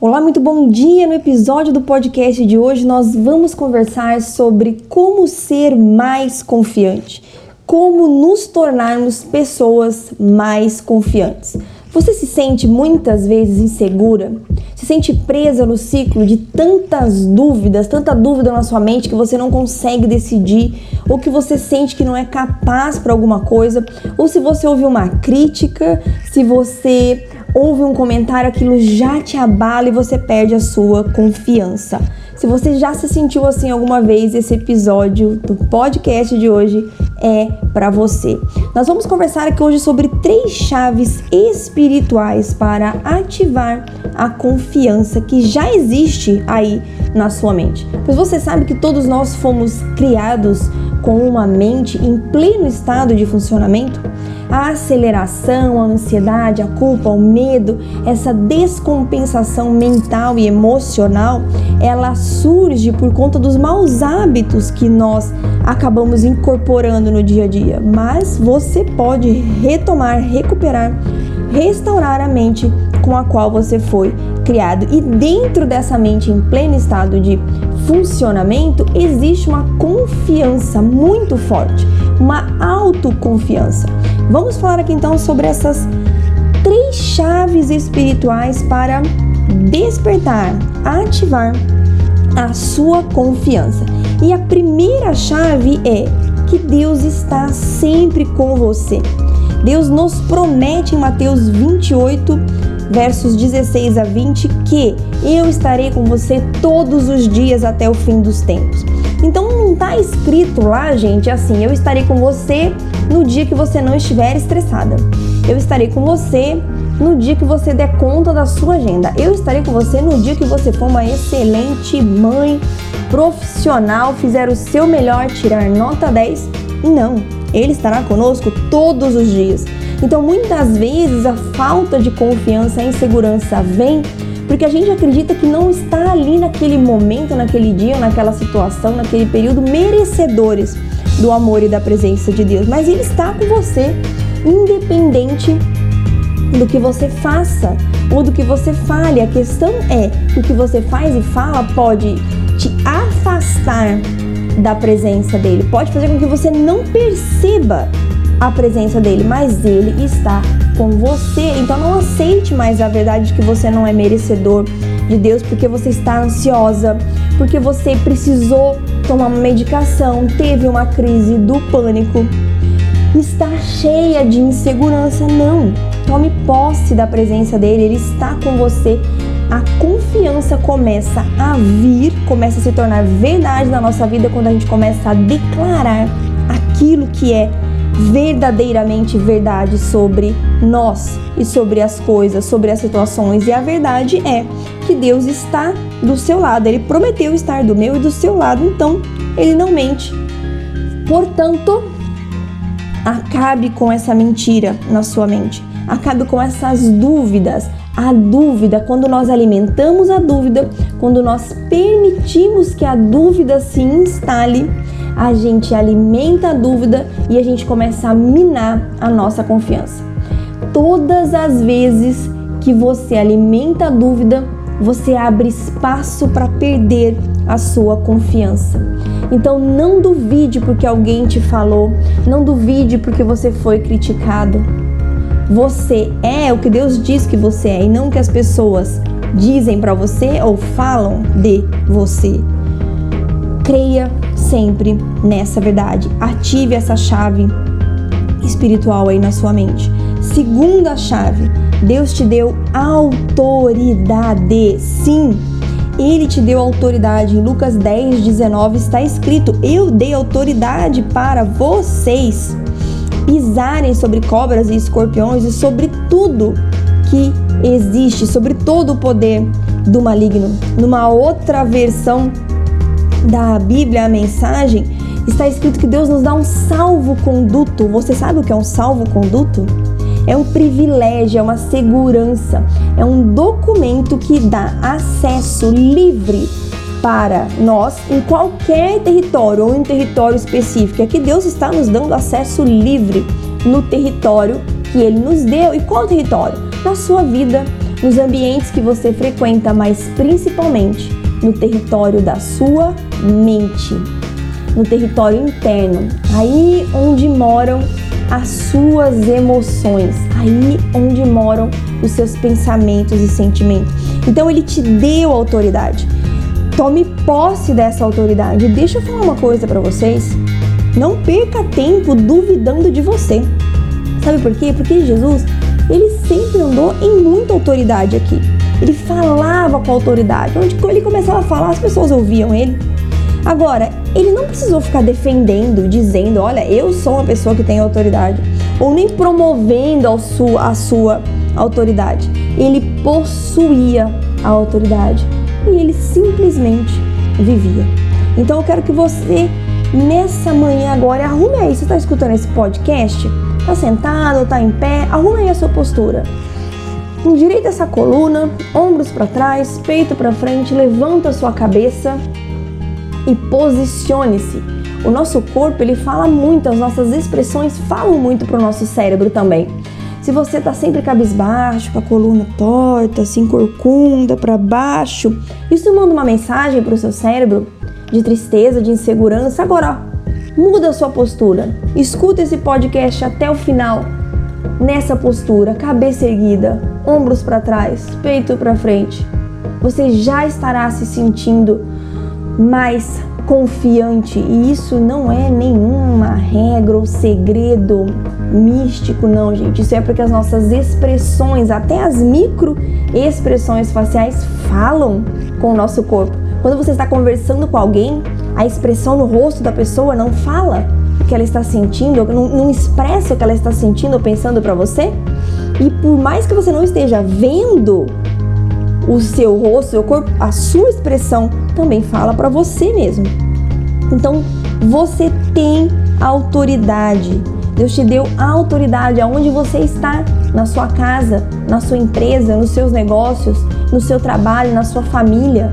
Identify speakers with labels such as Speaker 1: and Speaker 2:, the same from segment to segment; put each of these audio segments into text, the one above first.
Speaker 1: Olá, muito bom dia! No episódio do podcast de hoje nós vamos conversar sobre como ser mais confiante, como nos tornarmos pessoas mais confiantes. Você se sente muitas vezes insegura? Se sente presa no ciclo de tantas dúvidas, tanta dúvida na sua mente que você não consegue decidir, ou que você sente que não é capaz para alguma coisa, ou se você ouve uma crítica, se você ouve um comentário, aquilo já te abala e você perde a sua confiança. Se você já se sentiu assim alguma vez, esse episódio do podcast de hoje é para você. Nós vamos conversar aqui hoje sobre três chaves espirituais para ativar a confiança que já existe aí na sua mente. Pois você sabe que todos nós fomos criados com uma mente em pleno estado de funcionamento? A aceleração, a ansiedade, a culpa, o medo, essa descompensação mental e emocional, ela surge por conta dos maus hábitos que nós acabamos incorporando no dia a dia. Mas você pode retomar, recuperar, restaurar a mente com a qual você foi criado. E dentro dessa mente em pleno estado de funcionamento, existe uma confiança muito forte, uma autoconfiança. Vamos falar aqui então sobre essas três chaves espirituais para despertar, ativar a sua confiança. E a primeira chave é que Deus está sempre com você. Deus nos promete em Mateus 28, versos 16 a 20, que eu estarei com você todos os dias até o fim dos tempos. Então não está escrito lá, gente, assim, eu estarei com você no dia que você não estiver estressada. Eu estarei com você no dia que você der conta da sua agenda. Eu estarei com você no dia que você for uma excelente mãe, profissional, fizer o seu melhor, tirar nota 10. Não, ele estará conosco todos os dias. Então, muitas vezes a falta de confiança, a insegurança vem porque a gente acredita que não está ali naquele momento, naquele dia, naquela situação, naquele período merecedores do amor e da presença de Deus, mas Ele está com você, independente do que você faça ou do que você fale. A questão é o que você faz e fala pode te afastar da presença dele, pode fazer com que você não perceba a presença dele, mas ele está com você. Então não aceite mais a verdade de que você não é merecedor de Deus porque você está ansiosa, porque você precisou tomar uma medicação, teve uma crise do pânico, está cheia de insegurança. Não, tome posse da presença dele, ele está com você. A confiança começa a vir, começa a se tornar verdade na nossa vida quando a gente começa a declarar aquilo que é verdadeiramente verdade sobre nós e sobre as coisas, sobre as situações. E a verdade é que Deus está do seu lado. Ele prometeu estar do meu e do seu lado, então ele não mente. Portanto, acabe com essa mentira na sua mente. Acabe com essas dúvidas. A dúvida, quando nós alimentamos a dúvida, quando nós permitimos que a dúvida se instale, a gente alimenta a dúvida e a gente começa a minar a nossa confiança. Todas as vezes que você alimenta a dúvida, você abre espaço para perder a sua confiança. Então não duvide porque alguém te falou, não duvide porque você foi criticado. Você é o que Deus diz que você é e não o que as pessoas dizem para você ou falam de você. Creia sempre nessa verdade. Ative essa chave espiritual aí na sua mente. Segunda chave, Deus te deu autoridade. Sim, Ele te deu autoridade. Em Lucas 10, 19 está escrito: Eu dei autoridade para vocês pisarem sobre cobras e escorpiões e sobre tudo que existe, sobre todo o poder do maligno. Numa outra versão da Bíblia, a mensagem, está escrito que Deus nos dá um salvo-conduto. Você sabe o que é um salvo-conduto? É um privilégio, é uma segurança, é um documento que dá acesso livre para nós em qualquer território ou em território específico. É que Deus está nos dando acesso livre no território que Ele nos deu. E qual território? Na sua vida, nos ambientes que você frequenta, mas principalmente no território da sua mente, no território interno, aí onde moram as suas emoções, aí onde moram os seus pensamentos e sentimentos. Então ele te deu autoridade. Tome posse dessa autoridade. Deixa eu falar uma coisa para vocês. Não perca tempo duvidando de você. Sabe por quê? Porque Jesus, ele sempre andou em muita autoridade aqui. Ele falava com autoridade. Onde ele começava a falar, as pessoas ouviam ele. Agora, ele não precisou ficar defendendo, dizendo, olha, eu sou uma pessoa que tem autoridade, ou nem promovendo a sua, a sua autoridade. Ele possuía a autoridade e ele simplesmente vivia. Então eu quero que você, nessa manhã agora, arrume aí, você está escutando esse podcast? Está sentado, está em pé, arrume aí a sua postura. Endireita essa coluna, ombros para trás, peito para frente, levanta a sua cabeça e posicione-se. O nosso corpo ele fala muito, as nossas expressões falam muito para o nosso cérebro também. Se você está sempre cabisbaixo, com a coluna torta, assim corcunda para baixo, isso manda uma mensagem para o seu cérebro de tristeza, de insegurança. Agora, ó, muda a sua postura. Escuta esse podcast até o final. Nessa postura, cabeça erguida, ombros para trás, peito para frente. Você já estará se sentindo mais confiante e isso não é nenhuma regra ou segredo místico, não, gente. Isso é porque as nossas expressões, até as micro expressões faciais, falam com o nosso corpo. Quando você está conversando com alguém, a expressão no rosto da pessoa não fala o que ela está sentindo, não, não expressa o que ela está sentindo ou pensando para você. E por mais que você não esteja vendo o seu rosto, o corpo, a sua expressão também fala para você mesmo. Então, você tem autoridade. Deus te deu autoridade aonde você está, na sua casa, na sua empresa, nos seus negócios, no seu trabalho, na sua família.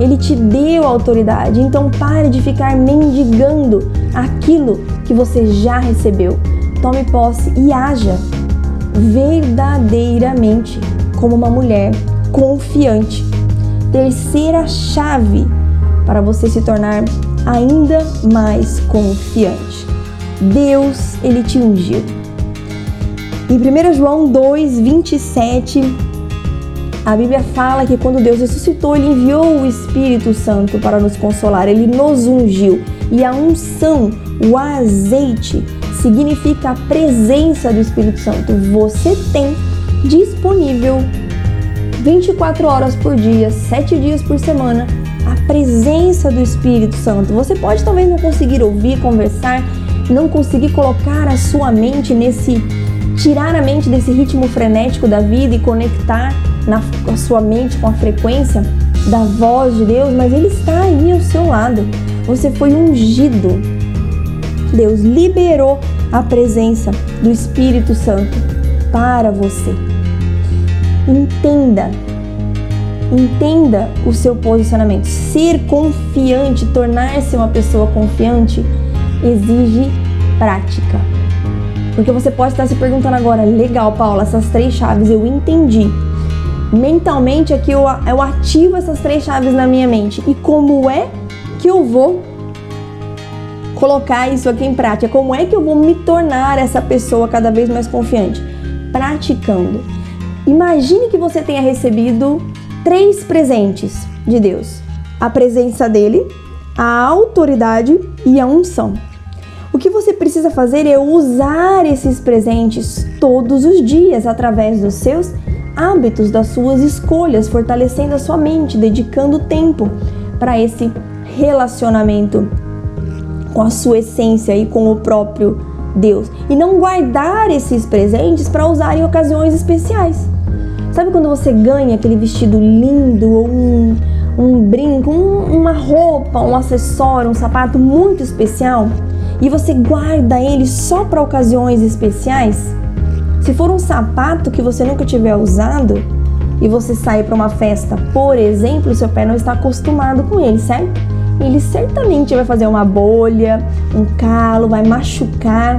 Speaker 1: Ele te deu autoridade. Então pare de ficar mendigando aquilo que você já recebeu. Tome posse e haja verdadeiramente como uma mulher confiante. Terceira chave para você se tornar ainda mais confiante. Deus, ele te ungiu. Em 1 João 2, 27, a Bíblia fala que quando Deus ressuscitou, ele enviou o Espírito Santo para nos consolar, ele nos ungiu. E a unção, o azeite, significa a presença do Espírito Santo. Você tem disponível 24 horas por dia, 7 dias por semana, a presença do Espírito Santo. Você pode talvez não conseguir ouvir, conversar, não conseguir colocar a sua mente nesse tirar a mente desse ritmo frenético da vida e conectar na, a sua mente com a frequência da voz de Deus, mas ele está aí ao seu lado. Você foi ungido. Deus liberou a presença do Espírito Santo para você. Entenda, entenda o seu posicionamento. Ser confiante, tornar-se uma pessoa confiante, exige prática. Porque você pode estar se perguntando agora, legal, Paula, essas três chaves eu entendi. Mentalmente aqui eu, eu ativo essas três chaves na minha mente. E como é que eu vou colocar isso aqui em prática? Como é que eu vou me tornar essa pessoa cada vez mais confiante? Praticando. Imagine que você tenha recebido três presentes de Deus: a presença dele, a autoridade e a unção. O que você precisa fazer é usar esses presentes todos os dias através dos seus hábitos, das suas escolhas, fortalecendo a sua mente, dedicando tempo para esse relacionamento com a sua essência e com o próprio Deus. E não guardar esses presentes para usar em ocasiões especiais. Sabe quando você ganha aquele vestido lindo ou um, um brinco, um, uma roupa, um acessório, um sapato muito especial e você guarda ele só para ocasiões especiais? Se for um sapato que você nunca tiver usado e você sair para uma festa, por exemplo, seu pé não está acostumado com ele, certo? Ele certamente vai fazer uma bolha, um calo, vai machucar,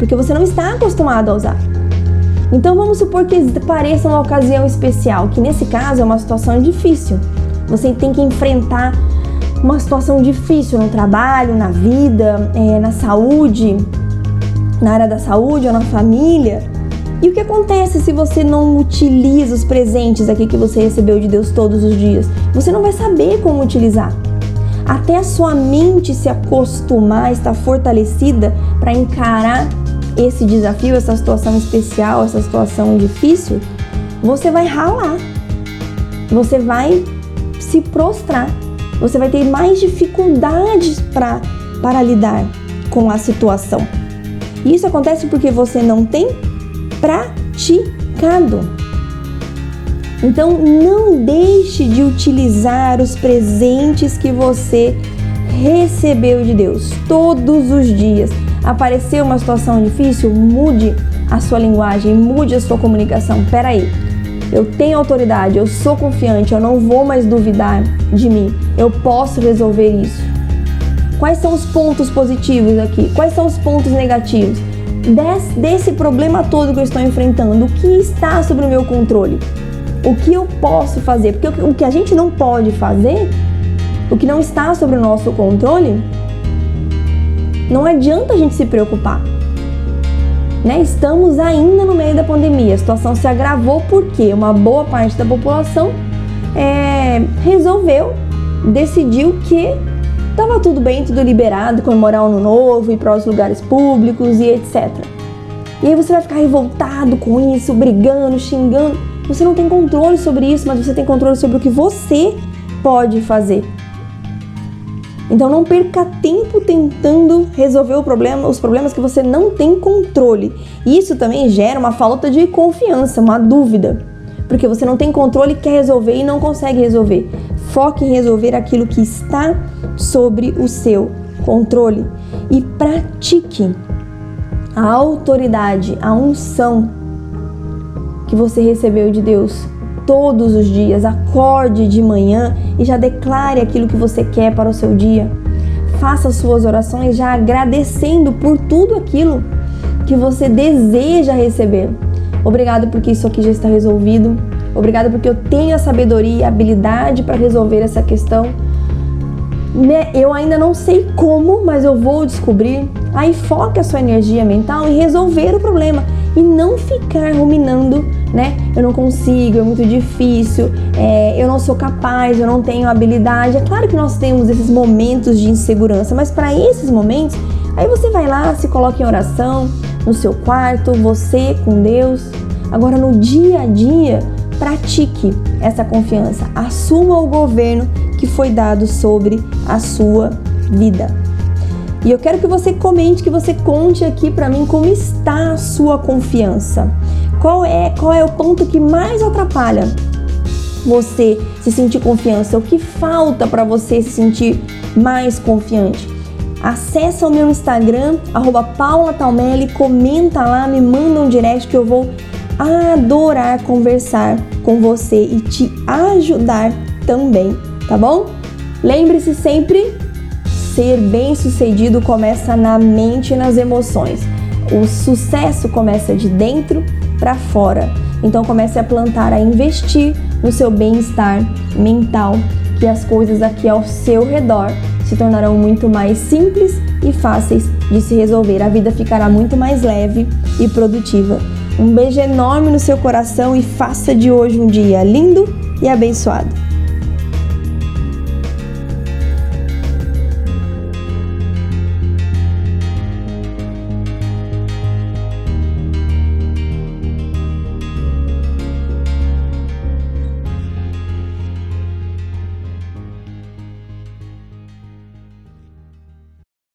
Speaker 1: porque você não está acostumado a usar. Então vamos supor que pareça uma ocasião especial, que nesse caso é uma situação difícil. Você tem que enfrentar uma situação difícil no trabalho, na vida, é, na saúde, na área da saúde ou na família. E o que acontece se você não utiliza os presentes aqui que você recebeu de Deus todos os dias? Você não vai saber como utilizar. Até a sua mente se acostumar, estar fortalecida para encarar esse desafio, essa situação especial, essa situação difícil, você vai ralar. Você vai se prostrar. Você vai ter mais dificuldades pra, para lidar com a situação. E isso acontece porque você não tem praticado. Então, não deixe de utilizar os presentes que você recebeu de Deus todos os dias apareceu uma situação difícil, mude a sua linguagem, mude a sua comunicação. Peraí, eu tenho autoridade, eu sou confiante, eu não vou mais duvidar de mim, eu posso resolver isso. Quais são os pontos positivos aqui? Quais são os pontos negativos? Des, desse problema todo que eu estou enfrentando, o que está sob o meu controle? O que eu posso fazer? Porque o que a gente não pode fazer, o que não está sobre o nosso controle, não adianta a gente se preocupar. Né? Estamos ainda no meio da pandemia. A situação se agravou porque uma boa parte da população é, resolveu, decidiu que estava tudo bem, tudo liberado, comemorar o ano novo, ir para os lugares públicos e etc. E aí você vai ficar revoltado com isso, brigando, xingando. Você não tem controle sobre isso, mas você tem controle sobre o que você pode fazer. Então não perca tempo tentando resolver problema, os problemas que você não tem controle. Isso também gera uma falta de confiança, uma dúvida, porque você não tem controle, quer resolver e não consegue resolver. Foque em resolver aquilo que está sobre o seu controle e pratique a autoridade, a unção que você recebeu de Deus todos os dias. Acorde de manhã e já declare aquilo que você quer para o seu dia. Faça suas orações já agradecendo por tudo aquilo que você deseja receber. Obrigado porque isso aqui já está resolvido. Obrigado porque eu tenho a sabedoria e a habilidade para resolver essa questão. Né, eu ainda não sei como, mas eu vou descobrir. Aí foque a sua energia mental em resolver o problema e não ficar ruminando, né? Eu não consigo, é muito difícil, é, eu não sou capaz, eu não tenho habilidade. É claro que nós temos esses momentos de insegurança, mas para esses momentos, aí você vai lá, se coloca em oração no seu quarto, você com Deus. Agora no dia a dia, pratique essa confiança, assuma o governo que foi dado sobre a sua vida. E eu quero que você comente, que você conte aqui para mim como está a sua confiança. Qual é, qual é o ponto que mais atrapalha você se sentir confiança? O que falta para você se sentir mais confiante? Acesse o meu Instagram, arroba Paula Talmelli, comenta lá, me manda um direct que eu vou adorar conversar com você e te ajudar também, tá bom? Lembre-se sempre ser bem-sucedido começa na mente e nas emoções. O sucesso começa de dentro para fora. Então comece a plantar, a investir no seu bem-estar mental, que as coisas aqui ao seu redor se tornarão muito mais simples e fáceis de se resolver. A vida ficará muito mais leve e produtiva. Um beijo enorme no seu coração e faça de hoje um dia lindo e abençoado.